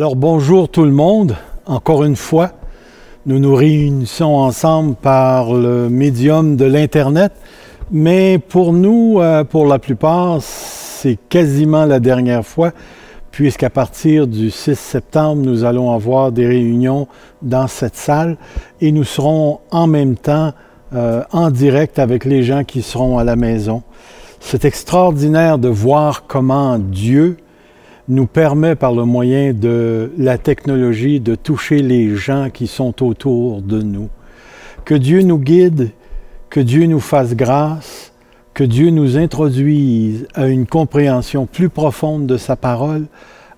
Alors bonjour tout le monde, encore une fois. Nous nous réunissons ensemble par le médium de l'Internet, mais pour nous, euh, pour la plupart, c'est quasiment la dernière fois, puisqu'à partir du 6 septembre, nous allons avoir des réunions dans cette salle et nous serons en même temps euh, en direct avec les gens qui seront à la maison. C'est extraordinaire de voir comment Dieu nous permet par le moyen de la technologie de toucher les gens qui sont autour de nous. Que Dieu nous guide, que Dieu nous fasse grâce, que Dieu nous introduise à une compréhension plus profonde de sa parole,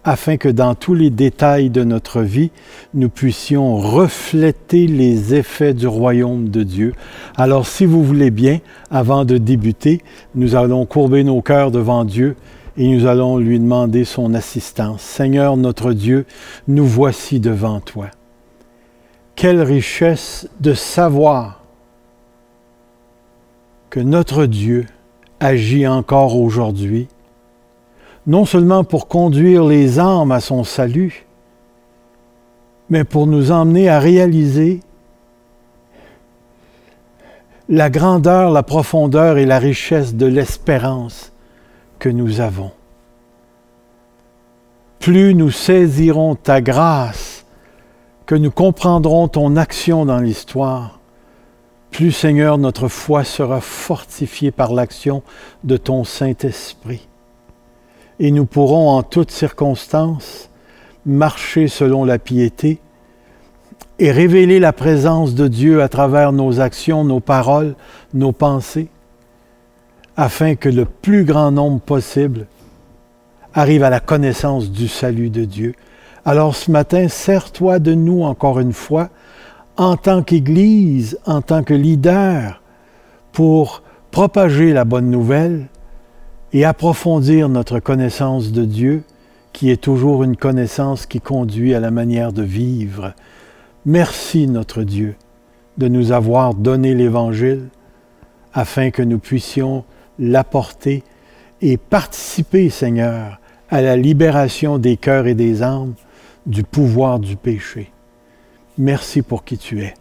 afin que dans tous les détails de notre vie, nous puissions refléter les effets du royaume de Dieu. Alors si vous voulez bien, avant de débuter, nous allons courber nos cœurs devant Dieu et nous allons lui demander son assistance. Seigneur notre Dieu, nous voici devant toi. Quelle richesse de savoir que notre Dieu agit encore aujourd'hui, non seulement pour conduire les âmes à son salut, mais pour nous emmener à réaliser la grandeur, la profondeur et la richesse de l'espérance nous avons. Plus nous saisirons ta grâce, que nous comprendrons ton action dans l'histoire, plus Seigneur notre foi sera fortifiée par l'action de ton Saint-Esprit. Et nous pourrons en toutes circonstances marcher selon la piété et révéler la présence de Dieu à travers nos actions, nos paroles, nos pensées, afin que le plus grand nombre possible arrive à la connaissance du salut de Dieu. Alors ce matin, sers-toi de nous encore une fois en tant qu'Église, en tant que leader, pour propager la bonne nouvelle et approfondir notre connaissance de Dieu, qui est toujours une connaissance qui conduit à la manière de vivre. Merci notre Dieu de nous avoir donné l'Évangile afin que nous puissions l'apporter et participer, Seigneur, à la libération des cœurs et des âmes du pouvoir du péché. Merci pour qui tu es.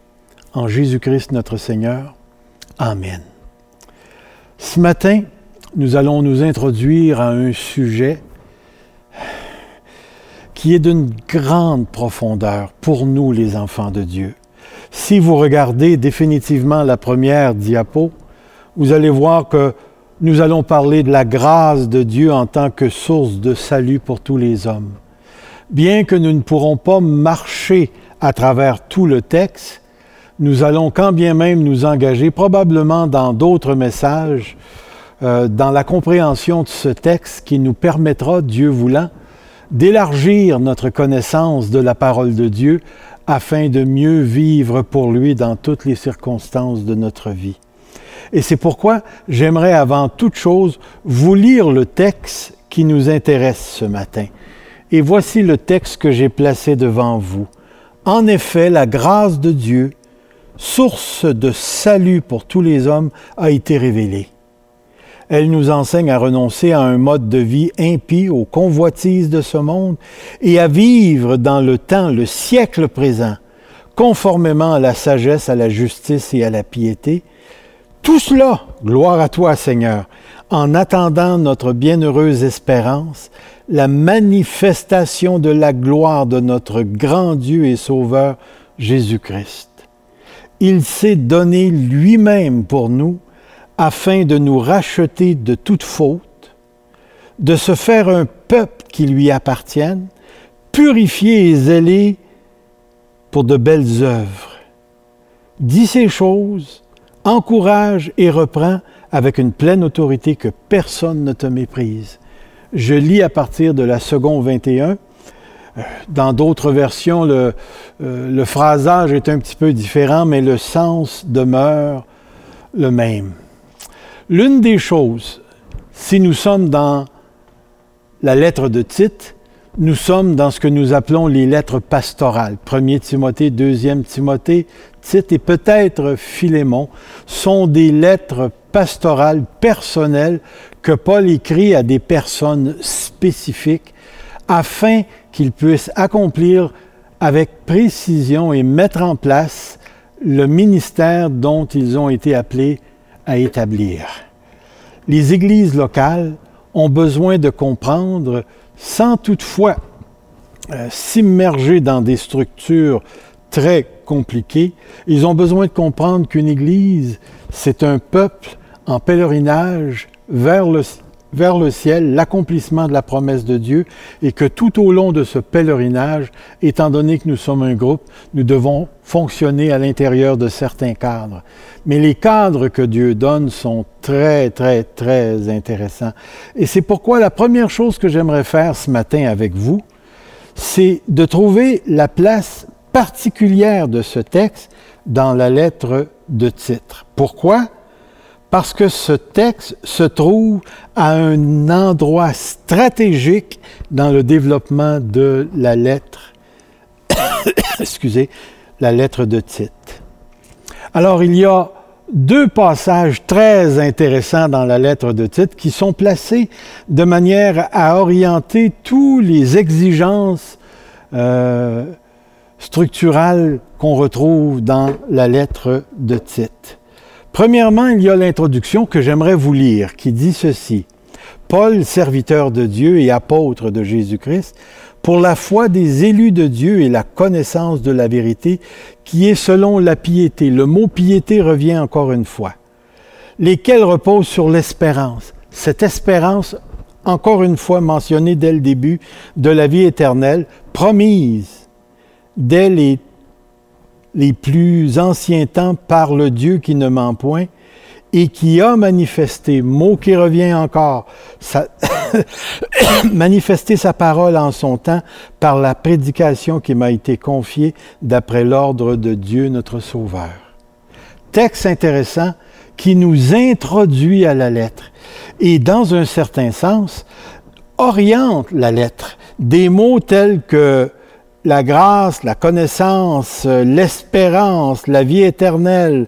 En Jésus-Christ notre Seigneur. Amen. Ce matin, nous allons nous introduire à un sujet qui est d'une grande profondeur pour nous les enfants de Dieu. Si vous regardez définitivement la première diapo, vous allez voir que nous allons parler de la grâce de Dieu en tant que source de salut pour tous les hommes. Bien que nous ne pourrons pas marcher à travers tout le texte, nous allons quand bien même nous engager probablement dans d'autres messages, euh, dans la compréhension de ce texte qui nous permettra, Dieu voulant, d'élargir notre connaissance de la parole de Dieu afin de mieux vivre pour lui dans toutes les circonstances de notre vie. Et c'est pourquoi j'aimerais avant toute chose vous lire le texte qui nous intéresse ce matin. Et voici le texte que j'ai placé devant vous. En effet, la grâce de Dieu, source de salut pour tous les hommes, a été révélée. Elle nous enseigne à renoncer à un mode de vie impie aux convoitises de ce monde et à vivre dans le temps, le siècle présent, conformément à la sagesse, à la justice et à la piété, tout cela, gloire à toi Seigneur, en attendant notre bienheureuse espérance, la manifestation de la gloire de notre grand Dieu et Sauveur Jésus-Christ. Il s'est donné lui-même pour nous afin de nous racheter de toute faute, de se faire un peuple qui lui appartienne, purifié et zélé pour de belles œuvres. Dis ces choses encourage et reprend avec une pleine autorité que personne ne te méprise. Je lis à partir de la seconde 21. Euh, dans d'autres versions, le, euh, le phrasage est un petit peu différent, mais le sens demeure le même. L'une des choses, si nous sommes dans la lettre de Tite, nous sommes dans ce que nous appelons les lettres pastorales. 1 Timothée, 2 Timothée, Tite et peut-être Philémon sont des lettres pastorales personnelles que Paul écrit à des personnes spécifiques afin qu'ils puissent accomplir avec précision et mettre en place le ministère dont ils ont été appelés à établir. Les églises locales ont besoin de comprendre, sans toutefois euh, s'immerger dans des structures très compliquées, ils ont besoin de comprendre qu'une église, c'est un peuple en pèlerinage vers le, vers le ciel, l'accomplissement de la promesse de Dieu, et que tout au long de ce pèlerinage, étant donné que nous sommes un groupe, nous devons fonctionner à l'intérieur de certains cadres. Mais les cadres que Dieu donne sont très, très, très intéressants. Et c'est pourquoi la première chose que j'aimerais faire ce matin avec vous, c'est de trouver la place particulière de ce texte dans la lettre de titre. Pourquoi? Parce que ce texte se trouve à un endroit stratégique dans le développement de la lettre, excusez, la lettre de Tite. Alors, il y a deux passages très intéressants dans la lettre de Tite qui sont placés de manière à orienter toutes les exigences euh, structurales qu'on retrouve dans la lettre de Tite. Premièrement, il y a l'introduction que j'aimerais vous lire, qui dit ceci. Paul, serviteur de Dieu et apôtre de Jésus-Christ, pour la foi des élus de Dieu et la connaissance de la vérité, qui est selon la piété. Le mot piété revient encore une fois. Lesquels reposent sur l'espérance. Cette espérance, encore une fois mentionnée dès le début, de la vie éternelle, promise dès les les plus anciens temps par le Dieu qui ne ment point et qui a manifesté, mot qui revient encore, manifesté sa parole en son temps par la prédication qui m'a été confiée d'après l'ordre de Dieu notre Sauveur. Texte intéressant qui nous introduit à la lettre et dans un certain sens oriente la lettre. Des mots tels que la grâce, la connaissance, l'espérance, la vie éternelle,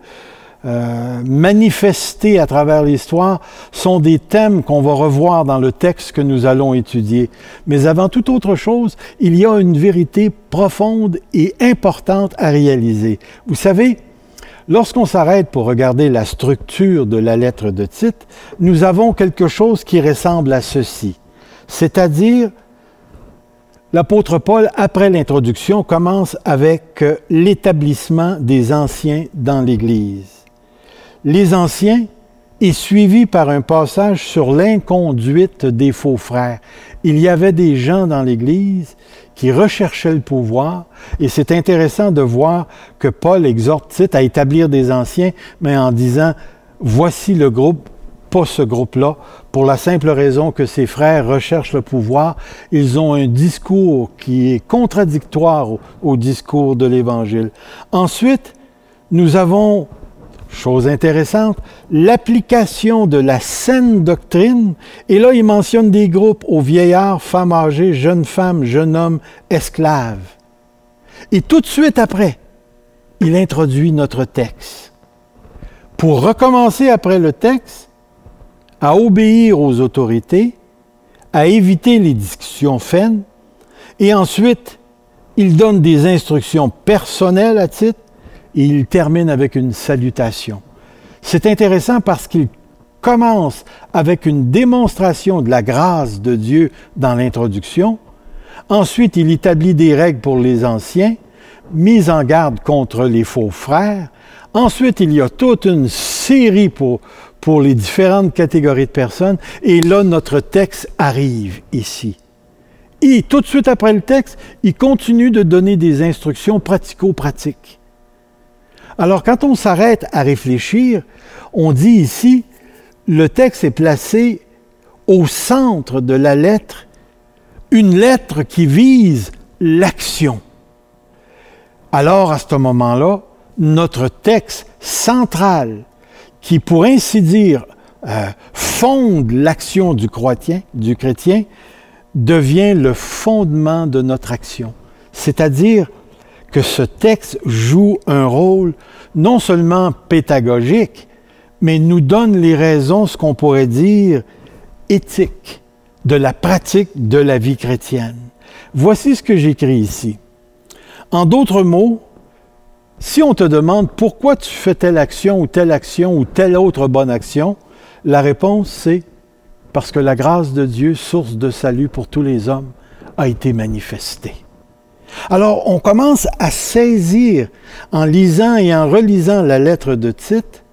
euh, manifestée à travers l'histoire sont des thèmes qu'on va revoir dans le texte que nous allons étudier. Mais avant toute autre chose, il y a une vérité profonde et importante à réaliser. Vous savez, lorsqu'on s'arrête pour regarder la structure de la lettre de Tite, nous avons quelque chose qui ressemble à ceci, c'est-à-dire L'apôtre Paul, après l'introduction, commence avec euh, l'établissement des anciens dans l'Église. Les anciens est suivi par un passage sur l'inconduite des faux frères. Il y avait des gens dans l'Église qui recherchaient le pouvoir, et c'est intéressant de voir que Paul exhorte Tite à établir des anciens, mais en disant, voici le groupe pas ce groupe-là, pour la simple raison que ses frères recherchent le pouvoir. Ils ont un discours qui est contradictoire au, discours de l'Évangile. Ensuite, nous avons, chose intéressante, l'application de la saine doctrine. Et là, il mentionne des groupes aux vieillards, femmes âgées, jeunes femmes, jeunes hommes, esclaves. Et tout de suite après, il introduit notre texte. Pour recommencer après le texte, à obéir aux autorités, à éviter les discussions faines, et ensuite, il donne des instructions personnelles à titre, et il termine avec une salutation. C'est intéressant parce qu'il commence avec une démonstration de la grâce de Dieu dans l'introduction. Ensuite, il établit des règles pour les anciens, mise en garde contre les faux frères. Ensuite, il y a toute une série pour, pour les différentes catégories de personnes. Et là, notre texte arrive ici. Et tout de suite après le texte, il continue de donner des instructions pratico-pratiques. Alors, quand on s'arrête à réfléchir, on dit ici, le texte est placé au centre de la lettre, une lettre qui vise l'action. Alors, à ce moment-là, notre texte central qui, pour ainsi dire, euh, fonde l'action du du chrétien, devient le fondement de notre action. C'est-à-dire que ce texte joue un rôle non seulement pédagogique, mais nous donne les raisons, ce qu'on pourrait dire, éthiques de la pratique de la vie chrétienne. Voici ce que j'écris ici. En d'autres mots, si on te demande pourquoi tu fais telle action ou telle action ou telle autre bonne action, la réponse c'est parce que la grâce de Dieu, source de salut pour tous les hommes, a été manifestée. Alors on commence à saisir en lisant et en relisant la lettre de Tite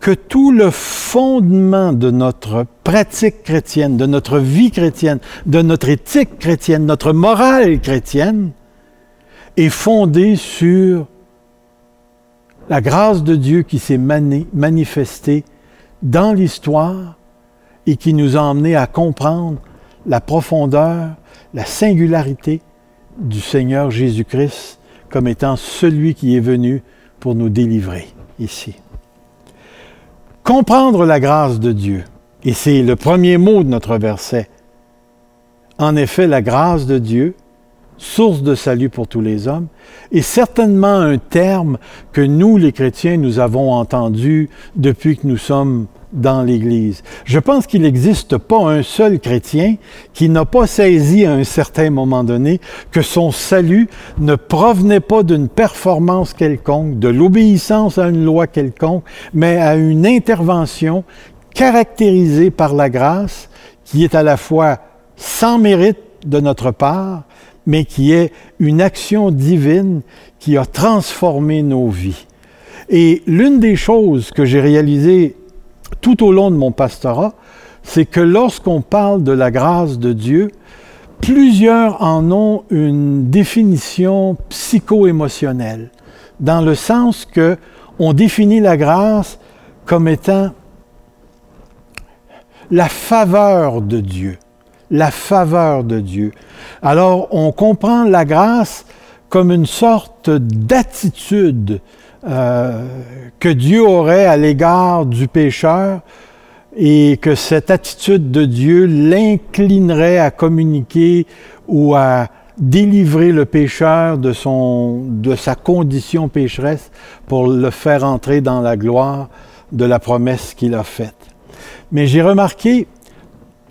que tout le fondement de notre pratique chrétienne, de notre vie chrétienne, de notre éthique chrétienne, notre morale chrétienne, est fondé sur la grâce de Dieu qui s'est manifestée dans l'histoire et qui nous a emmenés à comprendre la profondeur, la singularité du Seigneur Jésus-Christ comme étant celui qui est venu pour nous délivrer ici. Comprendre la grâce de Dieu, et c'est le premier mot de notre verset. En effet, la grâce de Dieu source de salut pour tous les hommes, est certainement un terme que nous, les chrétiens, nous avons entendu depuis que nous sommes dans l'Église. Je pense qu'il n'existe pas un seul chrétien qui n'a pas saisi à un certain moment donné que son salut ne provenait pas d'une performance quelconque, de l'obéissance à une loi quelconque, mais à une intervention caractérisée par la grâce qui est à la fois sans mérite de notre part, mais qui est une action divine qui a transformé nos vies. Et l'une des choses que j'ai réalisées tout au long de mon pastorat, c'est que lorsqu'on parle de la grâce de Dieu, plusieurs en ont une définition psycho-émotionnelle, dans le sens que on définit la grâce comme étant la faveur de Dieu la faveur de Dieu. Alors, on comprend la grâce comme une sorte d'attitude euh, que Dieu aurait à l'égard du pécheur et que cette attitude de Dieu l'inclinerait à communiquer ou à délivrer le pécheur de, son, de sa condition pécheresse pour le faire entrer dans la gloire de la promesse qu'il a faite. Mais j'ai remarqué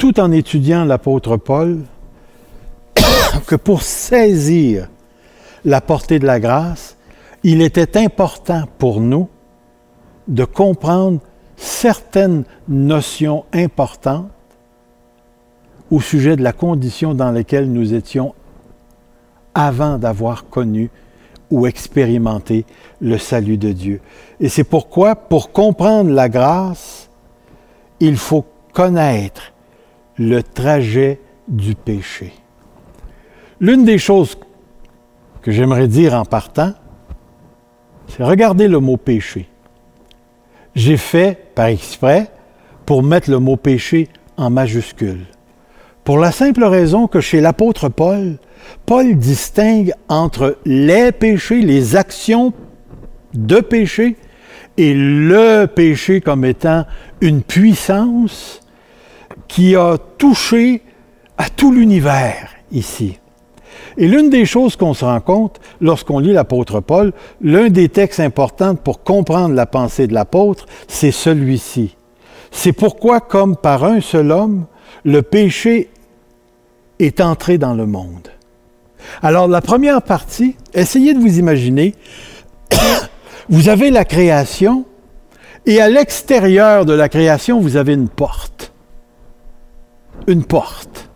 tout en étudiant l'apôtre Paul, que pour saisir la portée de la grâce, il était important pour nous de comprendre certaines notions importantes au sujet de la condition dans laquelle nous étions avant d'avoir connu ou expérimenté le salut de Dieu. Et c'est pourquoi, pour comprendre la grâce, il faut connaître le trajet du péché. L'une des choses que j'aimerais dire en partant, c'est regarder le mot péché. J'ai fait par exprès pour mettre le mot péché en majuscule. Pour la simple raison que chez l'apôtre Paul, Paul distingue entre les péchés, les actions de péché, et le péché comme étant une puissance qui a touché à tout l'univers ici. Et l'une des choses qu'on se rend compte lorsqu'on lit l'apôtre Paul, l'un des textes importants pour comprendre la pensée de l'apôtre, c'est celui-ci. C'est pourquoi, comme par un seul homme, le péché est entré dans le monde. Alors, la première partie, essayez de vous imaginer, vous avez la création, et à l'extérieur de la création, vous avez une porte une porte.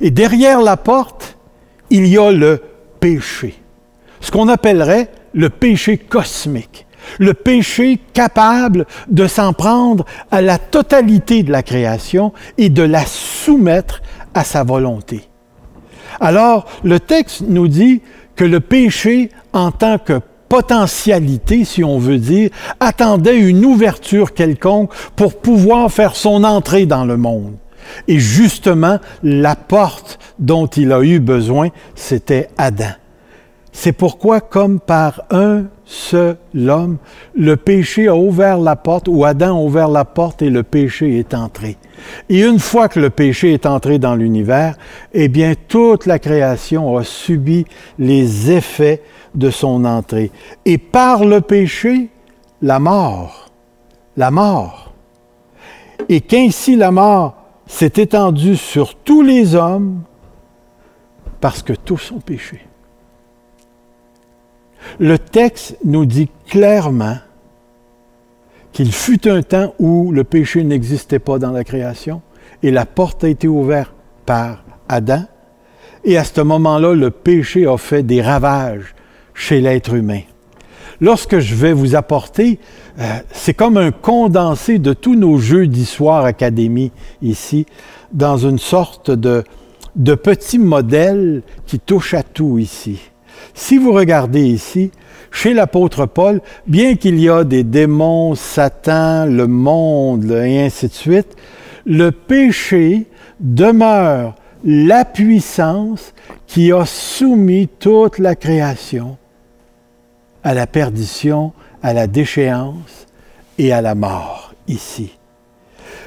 Et derrière la porte, il y a le péché. Ce qu'on appellerait le péché cosmique. Le péché capable de s'en prendre à la totalité de la création et de la soumettre à sa volonté. Alors, le texte nous dit que le péché, en tant que potentialité, si on veut dire, attendait une ouverture quelconque pour pouvoir faire son entrée dans le monde. Et justement, la porte dont il a eu besoin, c'était Adam. C'est pourquoi, comme par un seul homme, le péché a ouvert la porte, ou Adam a ouvert la porte et le péché est entré. Et une fois que le péché est entré dans l'univers, eh bien, toute la création a subi les effets de son entrée. Et par le péché, la mort. La mort. Et qu'ainsi la mort s'est étendu sur tous les hommes parce que tous ont péché. Le texte nous dit clairement qu'il fut un temps où le péché n'existait pas dans la création et la porte a été ouverte par Adam. Et à ce moment-là, le péché a fait des ravages chez l'être humain. Lorsque je vais vous apporter, euh, c'est comme un condensé de tous nos jeux d'histoire académie ici, dans une sorte de, de petit modèle qui touche à tout ici. Si vous regardez ici, chez l'apôtre Paul, bien qu'il y a des démons, Satan, le monde, et ainsi de suite, le péché demeure la puissance qui a soumis toute la création à la perdition, à la déchéance et à la mort ici.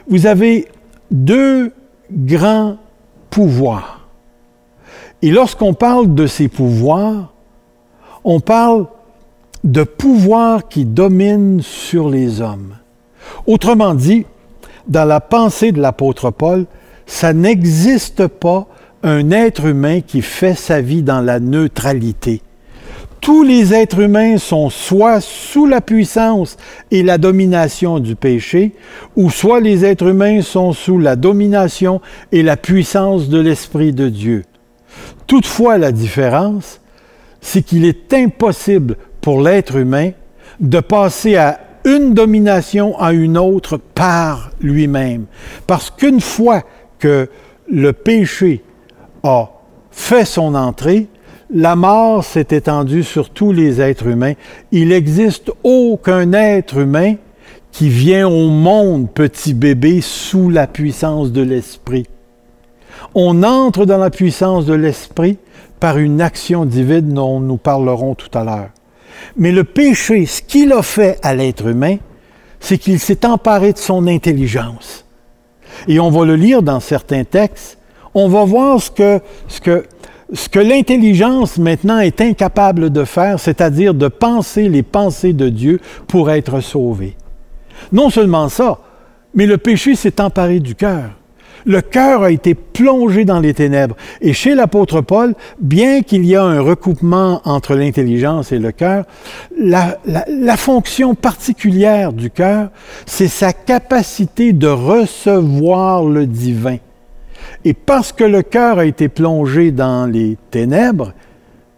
Vous avez deux grands pouvoirs. Et lorsqu'on parle de ces pouvoirs, on parle de pouvoirs qui dominent sur les hommes. Autrement dit, dans la pensée de l'apôtre Paul, ça n'existe pas un être humain qui fait sa vie dans la neutralité. Tous les êtres humains sont soit sous la puissance et la domination du péché, ou soit les êtres humains sont sous la domination et la puissance de l'Esprit de Dieu. Toutefois, la différence, c'est qu'il est impossible pour l'être humain de passer à une domination à une autre par lui-même. Parce qu'une fois que le péché a fait son entrée, la mort s'est étendue sur tous les êtres humains. Il n'existe aucun être humain qui vient au monde, petit bébé, sous la puissance de l'Esprit. On entre dans la puissance de l'Esprit par une action divine dont nous parlerons tout à l'heure. Mais le péché, ce qu'il a fait à l'être humain, c'est qu'il s'est emparé de son intelligence. Et on va le lire dans certains textes. On va voir ce que, ce que, ce que l'intelligence maintenant est incapable de faire, c'est-à-dire de penser les pensées de Dieu pour être sauvé. Non seulement ça, mais le péché s'est emparé du cœur le cœur a été plongé dans les ténèbres. Et chez l'apôtre Paul, bien qu'il y a un recoupement entre l'intelligence et le cœur, la, fonction particulière du cœur, c'est sa capacité de recevoir le divin. Et parce que le cœur a été plongé dans les ténèbres,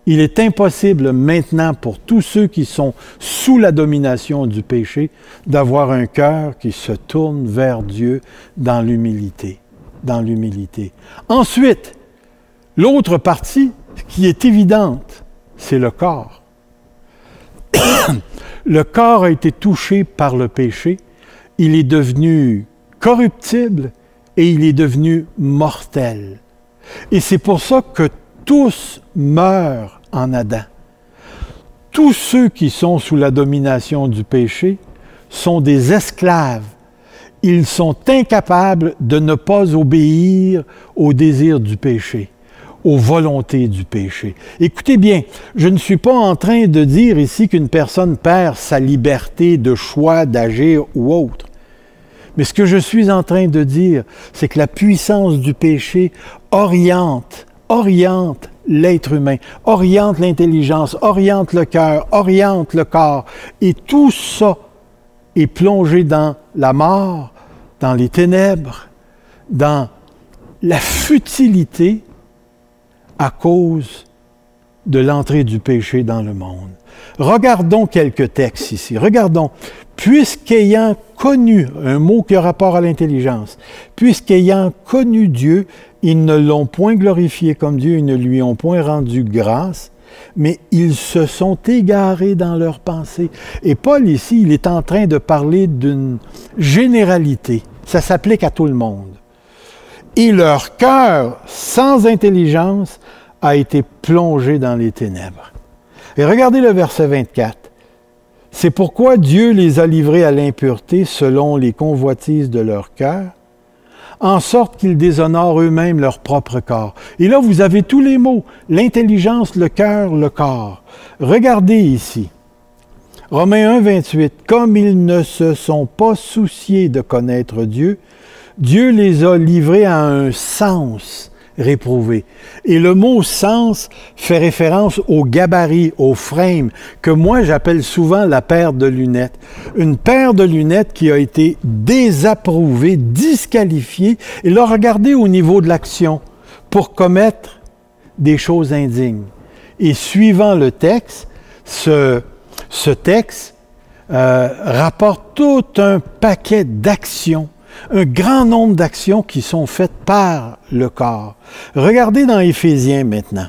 il est impossible maintenant pour tous ceux qui sont sous la domination du péché d'avoir un cœur qui se tourne vers Dieu dans l'humilité dans l'humilité. Ensuite, l'autre partie qui est évidente, c'est le corps. le corps a été touché par le péché, il est devenu corruptible et il est devenu mortel. Et c'est pour ça que tous meurent en Adam. Tous ceux qui sont sous la domination du péché sont des esclaves ils sont incapables de ne pas obéir aux désirs du péché, aux volontés du péché. Écoutez bien, je ne suis pas en train de dire ici qu'une personne perd sa liberté de choix d'agir ou autre. Mais ce que je suis en train de dire, c'est que la puissance du péché oriente, oriente l'être humain, oriente l'intelligence, oriente le cœur, oriente le corps. Et tout ça est plongé dans la mort, dans les ténèbres, dans la futilité à cause de l'entrée du péché dans le monde. Regardons quelques textes ici. Regardons. Puisqu'ayant connu, un mot qui a rapport à l'intelligence, puisqu'ayant connu Dieu, ils ne l'ont point glorifié comme Dieu, ils ne lui ont point rendu grâce, mais ils se sont égarés dans leurs pensées. Et Paul ici, il est en train de parler d'une généralité. Ça s'applique à tout le monde. Et leur cœur, sans intelligence, a été plongé dans les ténèbres. Et regardez le verset 24. C'est pourquoi Dieu les a livrés à l'impureté selon les convoitises de leur cœur, en sorte qu'ils déshonorent eux-mêmes leur propre corps. Et là, vous avez tous les mots, l'intelligence, le cœur, le corps. Regardez ici. Romains 1, 28. Comme ils ne se sont pas souciés de connaître Dieu, Dieu les a livrés à un sens réprouvé. Et le mot sens fait référence au gabarit, au frame, que moi j'appelle souvent la paire de lunettes. Une paire de lunettes qui a été désapprouvée, disqualifiée, et là, regardez au niveau de l'action, pour commettre des choses indignes. Et suivant le texte, ce, ce texte euh, rapporte tout un paquet d'actions un grand nombre d'actions qui sont faites par le corps. Regardez dans Éphésiens maintenant.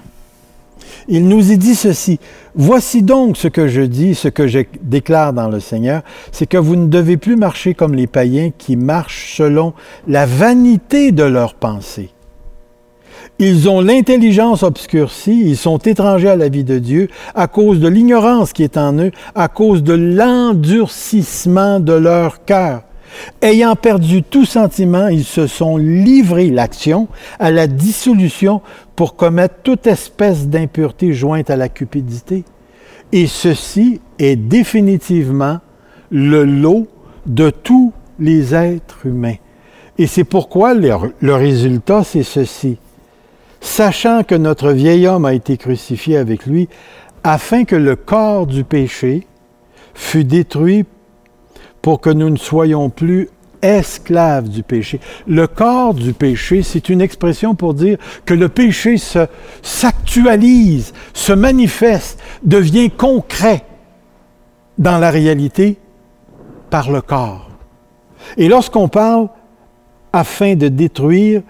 Il nous est dit ceci. Voici donc ce que je dis, ce que je déclare dans le Seigneur, c'est que vous ne devez plus marcher comme les païens qui marchent selon la vanité de leurs pensées. Ils ont l'intelligence obscurcie, ils sont étrangers à la vie de Dieu à cause de l'ignorance qui est en eux, à cause de l'endurcissement de leur cœur. Ayant perdu tout sentiment, ils se sont livrés l'action à la dissolution pour commettre toute espèce d'impureté jointe à la cupidité. Et ceci est définitivement le lot de tous les êtres humains. Et c'est pourquoi le, résultat, c'est ceci. Sachant que notre vieil homme a été crucifié avec lui, afin que le corps du péché fût détruit pour que nous ne soyons plus esclaves du péché. Le corps du péché, c'est une expression pour dire que le péché s'actualise, se, manifeste, devient concret dans la réalité par le corps. Et lorsqu'on parle afin de détruire,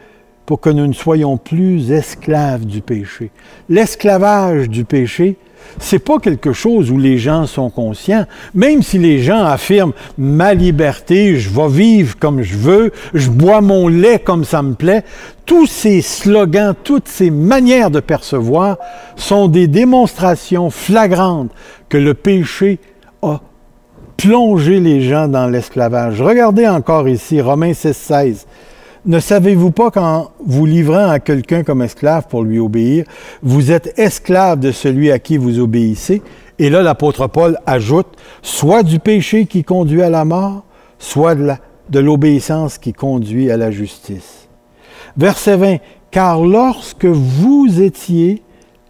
pour que nous ne soyons plus esclaves du péché. L'esclavage du péché, c'est pas quelque chose où les gens sont conscients. Même si les gens affirment ma liberté, je vais vivre comme je veux, je bois mon lait comme ça me plaît, tous ces slogans, toutes ces manières de percevoir sont des démonstrations flagrantes que le péché a plongé les gens dans l'esclavage. Regardez encore ici Romains 16, 16. Ne savez-vous pas qu'en vous livrant à quelqu'un comme esclave pour lui obéir, vous êtes esclave de celui à qui vous obéissez? Et là, l'apôtre Paul ajoute, soit du péché qui conduit à la mort, soit de l'obéissance qui conduit à la justice. Verset 20, car lorsque vous étiez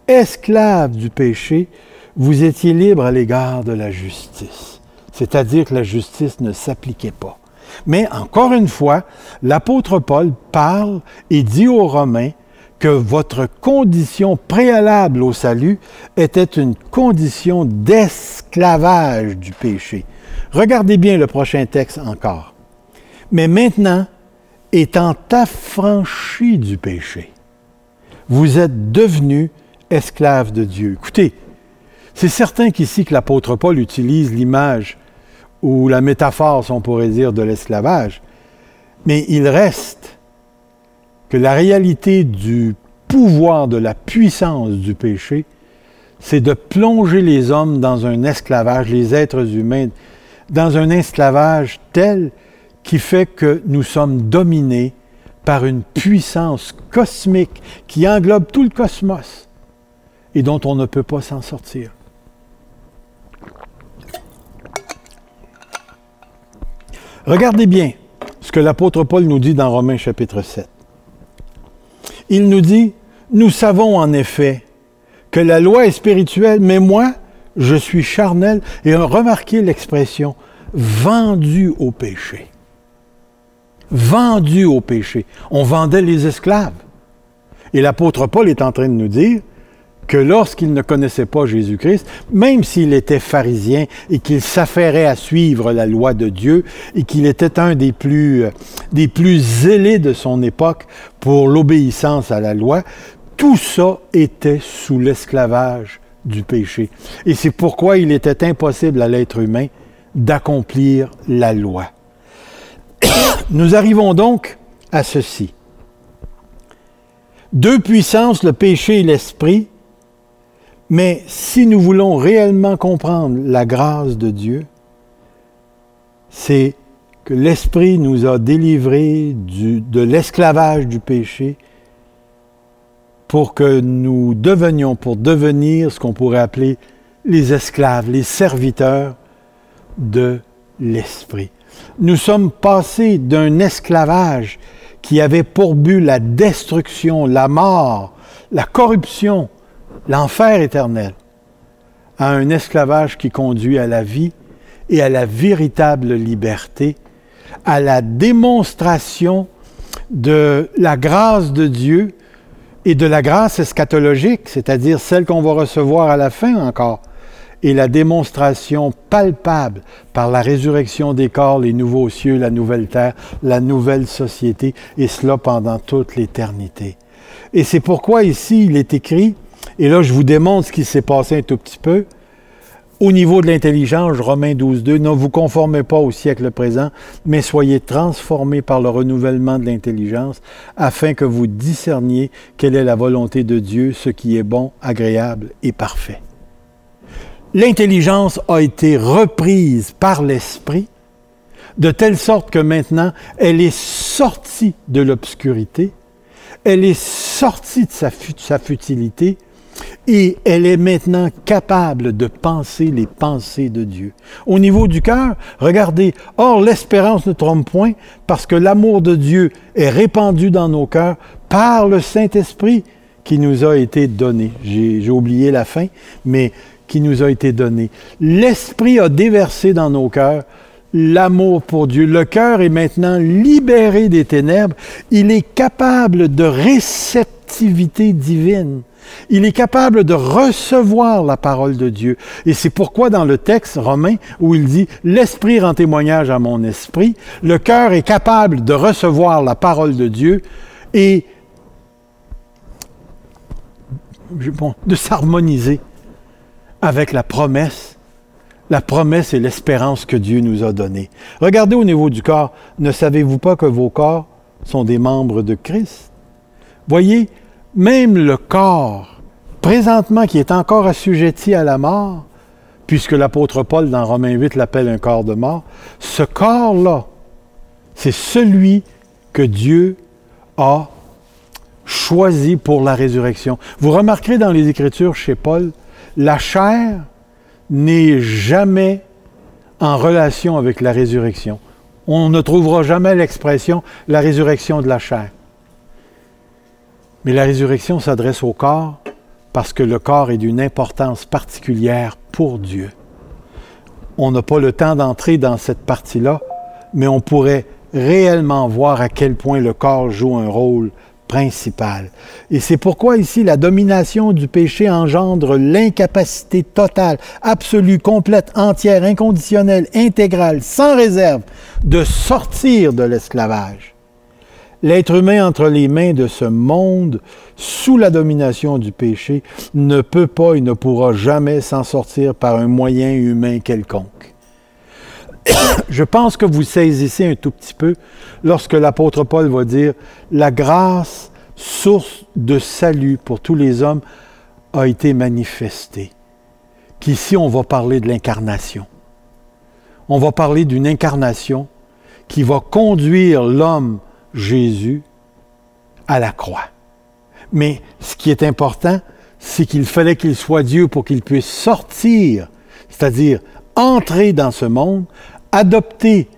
esclave du péché, vous étiez libre à l'égard de la justice. C'est-à-dire que la justice ne s'appliquait pas. Mais encore une fois, l'apôtre Paul parle et dit aux Romains que votre condition préalable au salut était une condition d'esclavage du péché. Regardez bien le prochain texte encore. Mais maintenant, étant affranchi du péché, vous êtes devenu esclave de Dieu. Écoutez, c'est certain qu'ici que l'apôtre Paul utilise l'image ou la métaphore, si on pourrait dire, de l'esclavage. Mais il reste que la réalité du pouvoir, de la puissance du péché, c'est de plonger les hommes dans un esclavage, les êtres humains, dans un esclavage tel qui fait que nous sommes dominés par une puissance cosmique qui englobe tout le cosmos et dont on ne peut pas s'en sortir. Regardez bien ce que l'apôtre Paul nous dit dans Romains chapitre 7. Il nous dit, nous savons en effet que la loi est spirituelle, mais moi, je suis charnel. Et remarquez l'expression, vendu au péché. Vendu au péché. On vendait les esclaves. Et l'apôtre Paul est en train de nous dire, que lorsqu'il ne connaissait pas Jésus-Christ, même s'il était pharisien et qu'il s'affairait à suivre la loi de Dieu et qu'il était un des plus, euh, des plus zélés de son époque pour l'obéissance à la loi, tout ça était sous l'esclavage du péché. Et c'est pourquoi il était impossible à l'être humain d'accomplir la loi. Nous arrivons donc à ceci. Deux puissances, le péché et l'esprit, mais si nous voulons réellement comprendre la grâce de Dieu, c'est que l'Esprit nous a délivrés de l'esclavage du péché pour que nous devenions, pour devenir ce qu'on pourrait appeler les esclaves, les serviteurs de l'Esprit. Nous sommes passés d'un esclavage qui avait pour but la destruction, la mort, la corruption, l'enfer éternel, à un esclavage qui conduit à la vie et à la véritable liberté, à la démonstration de la grâce de Dieu et de la grâce eschatologique, c'est-à-dire celle qu'on va recevoir à la fin encore, et la démonstration palpable par la résurrection des corps, les nouveaux cieux, la nouvelle terre, la nouvelle société, et cela pendant toute l'éternité. Et c'est pourquoi ici il est écrit, et là je vous démontre ce qui s'est passé un tout petit peu, au niveau de l'intelligence, Romains 12, 2, ne vous conformez pas au siècle présent, mais soyez transformés par le renouvellement de l'intelligence, afin que vous discerniez quelle est la volonté de Dieu, ce qui est bon, agréable et parfait. L'intelligence a été reprise par l'Esprit, de telle sorte que maintenant, elle est sortie de l'obscurité, elle est sortie de sa, sa futilité, et elle est maintenant capable de penser les pensées de Dieu. Au niveau du cœur, regardez, or l'espérance ne trompe point parce que l'amour de Dieu est répandu dans nos cœurs par le Saint-Esprit qui nous a été donné. J'ai oublié la fin, mais qui nous a été donné. L'Esprit a déversé dans nos cœurs l'amour pour Dieu. Le cœur est maintenant libéré des ténèbres. Il est capable de réceptivité divine. Il est capable de recevoir la parole de Dieu. Et c'est pourquoi dans le texte romain où il dit L'Esprit rend témoignage à mon esprit, le cœur est capable de recevoir la parole de Dieu et de s'harmoniser avec la promesse, la promesse et l'espérance que Dieu nous a donnée. Regardez au niveau du corps. Ne savez-vous pas que vos corps sont des membres de Christ? Voyez, même le corps, présentement qui est encore assujetti à la mort, puisque l'apôtre Paul dans Romains 8 l'appelle un corps de mort, ce corps-là, c'est celui que Dieu a choisi pour la résurrection. Vous remarquerez dans les Écritures chez Paul, la chair n'est jamais en relation avec la résurrection. On ne trouvera jamais l'expression la résurrection de la chair. Mais la résurrection s'adresse au corps parce que le corps est d'une importance particulière pour Dieu. On n'a pas le temps d'entrer dans cette partie-là, mais on pourrait réellement voir à quel point le corps joue un rôle principal. Et c'est pourquoi ici la domination du péché engendre l'incapacité totale, absolue, complète, entière, inconditionnelle, intégrale, sans réserve, de sortir de l'esclavage. L'être humain entre les mains de ce monde, sous la domination du péché, ne peut pas et ne pourra jamais s'en sortir par un moyen humain quelconque. Je pense que vous saisissez un tout petit peu lorsque l'apôtre Paul va dire La grâce, source de salut pour tous les hommes, a été manifestée. Qu'ici, on va parler de l'incarnation. On va parler d'une incarnation qui va conduire l'homme Jésus à la croix. Mais ce qui est important, c'est qu'il fallait qu'il soit Dieu pour qu'il puisse sortir, c'est-à-dire entrer dans ce monde, adopter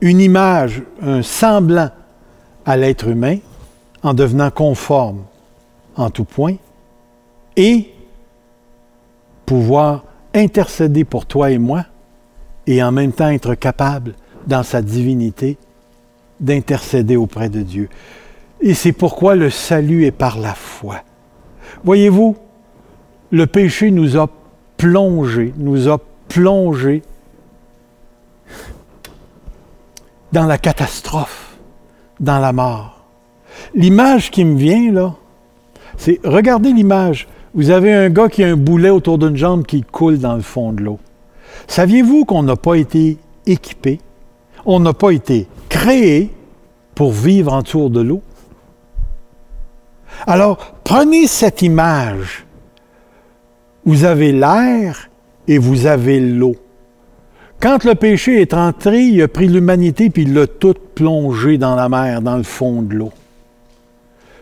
une image, un semblant à l'être humain, en devenant conforme en tout point, et pouvoir intercéder pour toi et moi, et en même temps être capable, dans sa divinité, d'intercéder auprès de Dieu. Et c'est pourquoi le salut est par la foi. Voyez-vous, le péché nous a plongé, nous a plongé dans la catastrophe, dans la mort. L'image qui me vient là, c'est regardez l'image. Vous avez un gars qui a un boulet autour d'une jambe qui coule dans le fond de l'eau. Saviez-vous qu'on n'a pas été équipé, on n'a pas été créé pour vivre en tour de l'eau. Alors, prenez cette image. Vous avez l'air et vous avez l'eau. Quand le péché est entré, il a pris l'humanité puis il l'a toute plongée dans la mer, dans le fond de l'eau.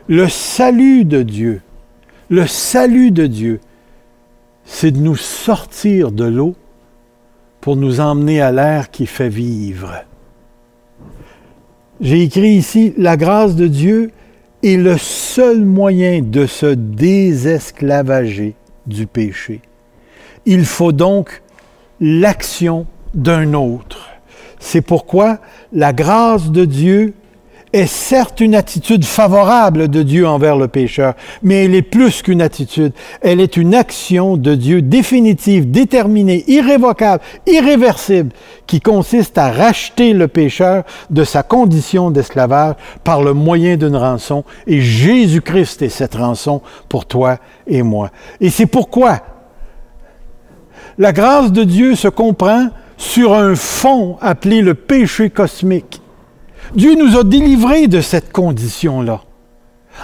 Le salut de Dieu, le salut de Dieu, c'est de nous sortir de l'eau pour nous emmener à l'air qui fait vivre. J'ai écrit ici, la grâce de Dieu est le seul moyen de se désesclavager du péché. Il faut donc l'action d'un autre. C'est pourquoi la grâce de Dieu est certes une attitude favorable de Dieu envers le pécheur, mais elle est plus qu'une attitude. Elle est une action de Dieu définitive, déterminée, irrévocable, irréversible, qui consiste à racheter le pécheur de sa condition d'esclavage par le moyen d'une rançon. Et Jésus-Christ est cette rançon pour toi et moi. Et c'est pourquoi la grâce de Dieu se comprend sur un fond appelé le péché cosmique. Dieu nous a délivrés de cette condition-là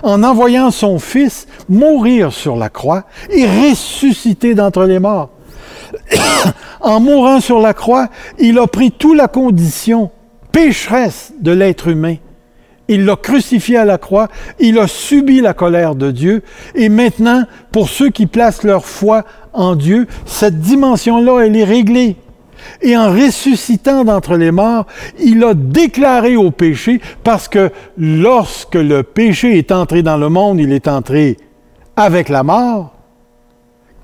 en envoyant son Fils mourir sur la croix et ressusciter d'entre les morts. en mourant sur la croix, il a pris toute la condition pécheresse de l'être humain. Il l'a crucifié à la croix, il a subi la colère de Dieu, et maintenant, pour ceux qui placent leur foi en Dieu, cette dimension-là, elle est réglée. Et en ressuscitant d'entre les morts, il a déclaré au péché, parce que lorsque le péché est entré dans le monde, il est entré avec la mort.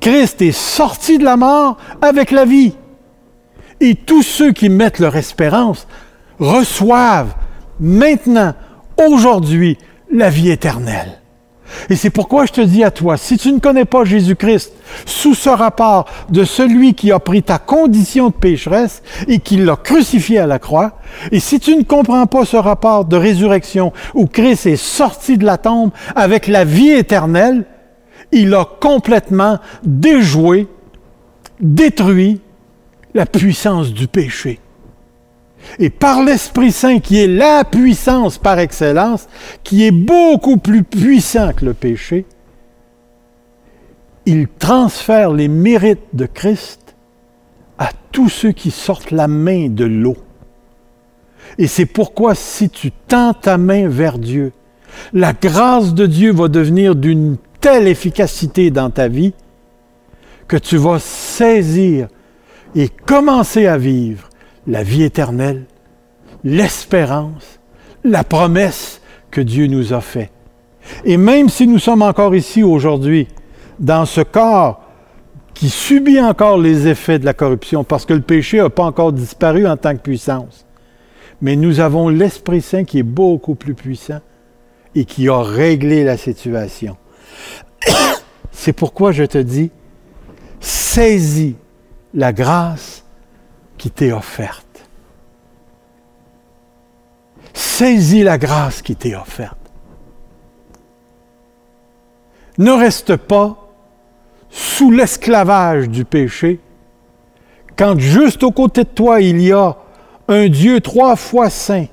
Christ est sorti de la mort avec la vie. Et tous ceux qui mettent leur espérance reçoivent maintenant, aujourd'hui, la vie éternelle. Et c'est pourquoi je te dis à toi, si tu ne connais pas Jésus-Christ sous ce rapport de celui qui a pris ta condition de pécheresse et qui l'a crucifié à la croix, et si tu ne comprends pas ce rapport de résurrection où Christ est sorti de la tombe avec la vie éternelle, il a complètement déjoué, détruit la puissance du péché. Et par l'Esprit Saint, qui est la puissance par excellence, qui est beaucoup plus puissant que le péché, il transfère les mérites de Christ à tous ceux qui sortent la main de l'eau. Et c'est pourquoi si tu tends ta main vers Dieu, la grâce de Dieu va devenir d'une telle efficacité dans ta vie que tu vas saisir et commencer à vivre la vie éternelle, l'espérance, la promesse que Dieu nous a faite. Et même si nous sommes encore ici aujourd'hui, dans ce corps qui subit encore les effets de la corruption, parce que le péché n'a pas encore disparu en tant que puissance, mais nous avons l'Esprit Saint qui est beaucoup plus puissant et qui a réglé la situation. C'est pourquoi je te dis, saisis la grâce qui t'est offerte. Saisis la grâce qui t'est offerte. Ne reste pas sous l'esclavage du péché quand juste aux côtés de toi il y a un Dieu trois fois saint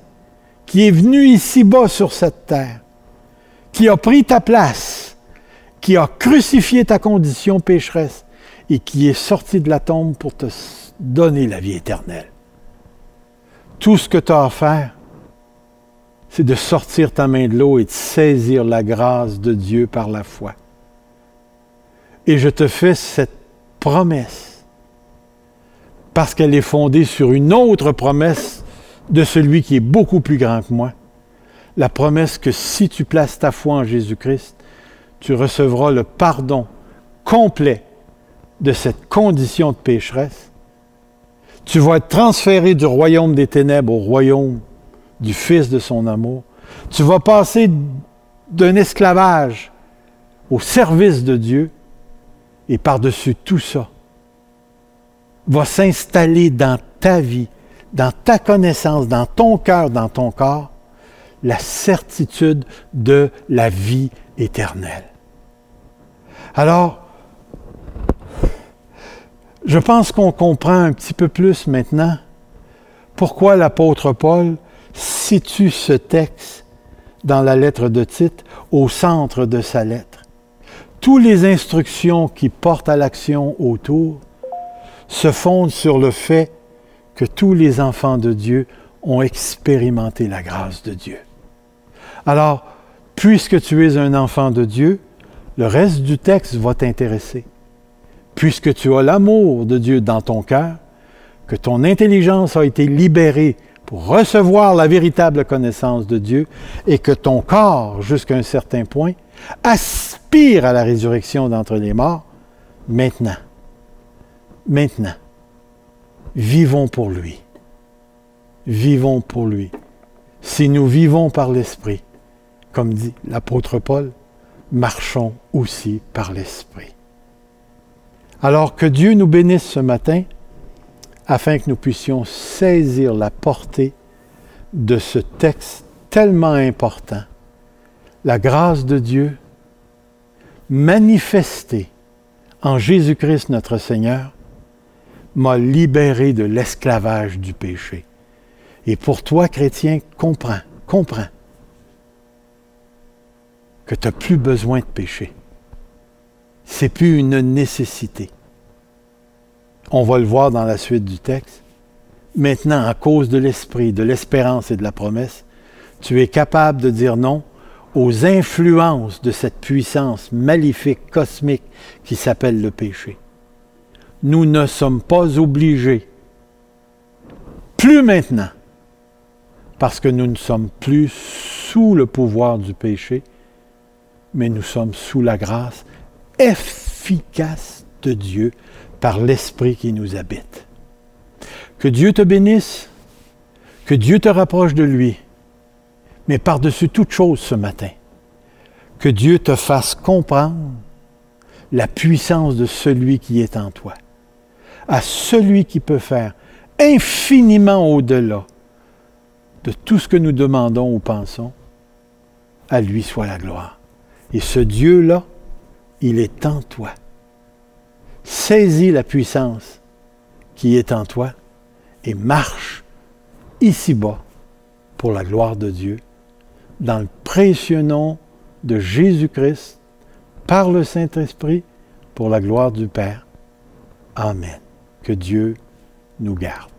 qui est venu ici-bas sur cette terre, qui a pris ta place, qui a crucifié ta condition pécheresse et qui est sorti de la tombe pour te donner la vie éternelle. Tout ce que tu as à faire, c'est de sortir ta main de l'eau et de saisir la grâce de Dieu par la foi. Et je te fais cette promesse parce qu'elle est fondée sur une autre promesse de celui qui est beaucoup plus grand que moi. La promesse que si tu places ta foi en Jésus-Christ, tu recevras le pardon complet de cette condition de pécheresse tu vas être transféré du royaume des ténèbres au royaume du Fils de son amour. Tu vas passer d'un esclavage au service de Dieu. Et par-dessus tout ça, va s'installer dans ta vie, dans ta connaissance, dans ton cœur, dans ton corps, la certitude de la vie éternelle. Alors, je pense qu'on comprend un petit peu plus maintenant pourquoi l'apôtre Paul situe ce texte dans la lettre de Tite au centre de sa lettre. Toutes les instructions qui portent à l'action autour se fondent sur le fait que tous les enfants de Dieu ont expérimenté la grâce de Dieu. Alors, puisque tu es un enfant de Dieu, le reste du texte va t'intéresser puisque tu as l'amour de Dieu dans ton cœur, que ton intelligence a été libérée pour recevoir la véritable connaissance de Dieu et que ton corps, jusqu'à un certain point, aspire à la résurrection d'entre les morts, maintenant, maintenant, vivons pour lui. Vivons pour lui. Si nous vivons par l'Esprit, comme dit l'apôtre Paul, marchons aussi par l'Esprit. Alors que Dieu nous bénisse ce matin afin que nous puissions saisir la portée de ce texte tellement important. La grâce de Dieu manifestée en Jésus-Christ notre Seigneur m'a libéré de l'esclavage du péché. Et pour toi, chrétien, comprends, comprends que tu n'as plus besoin de pécher. C'est plus une nécessité. On va le voir dans la suite du texte. Maintenant, à cause de l'esprit, de l'espérance et de la promesse, tu es capable de dire non aux influences de cette puissance maléfique, cosmique qui s'appelle le péché. Nous ne sommes pas obligés, plus maintenant, parce que nous ne sommes plus sous le pouvoir du péché, mais nous sommes sous la grâce efficace de Dieu par l'Esprit qui nous habite. Que Dieu te bénisse, que Dieu te rapproche de lui, mais par-dessus toute chose ce matin, que Dieu te fasse comprendre la puissance de celui qui est en toi, à celui qui peut faire infiniment au-delà de tout ce que nous demandons ou pensons, à lui soit la gloire. Et ce Dieu-là, il est en toi. Saisis la puissance qui est en toi et marche ici-bas pour la gloire de Dieu, dans le précieux nom de Jésus-Christ, par le Saint-Esprit, pour la gloire du Père. Amen. Que Dieu nous garde.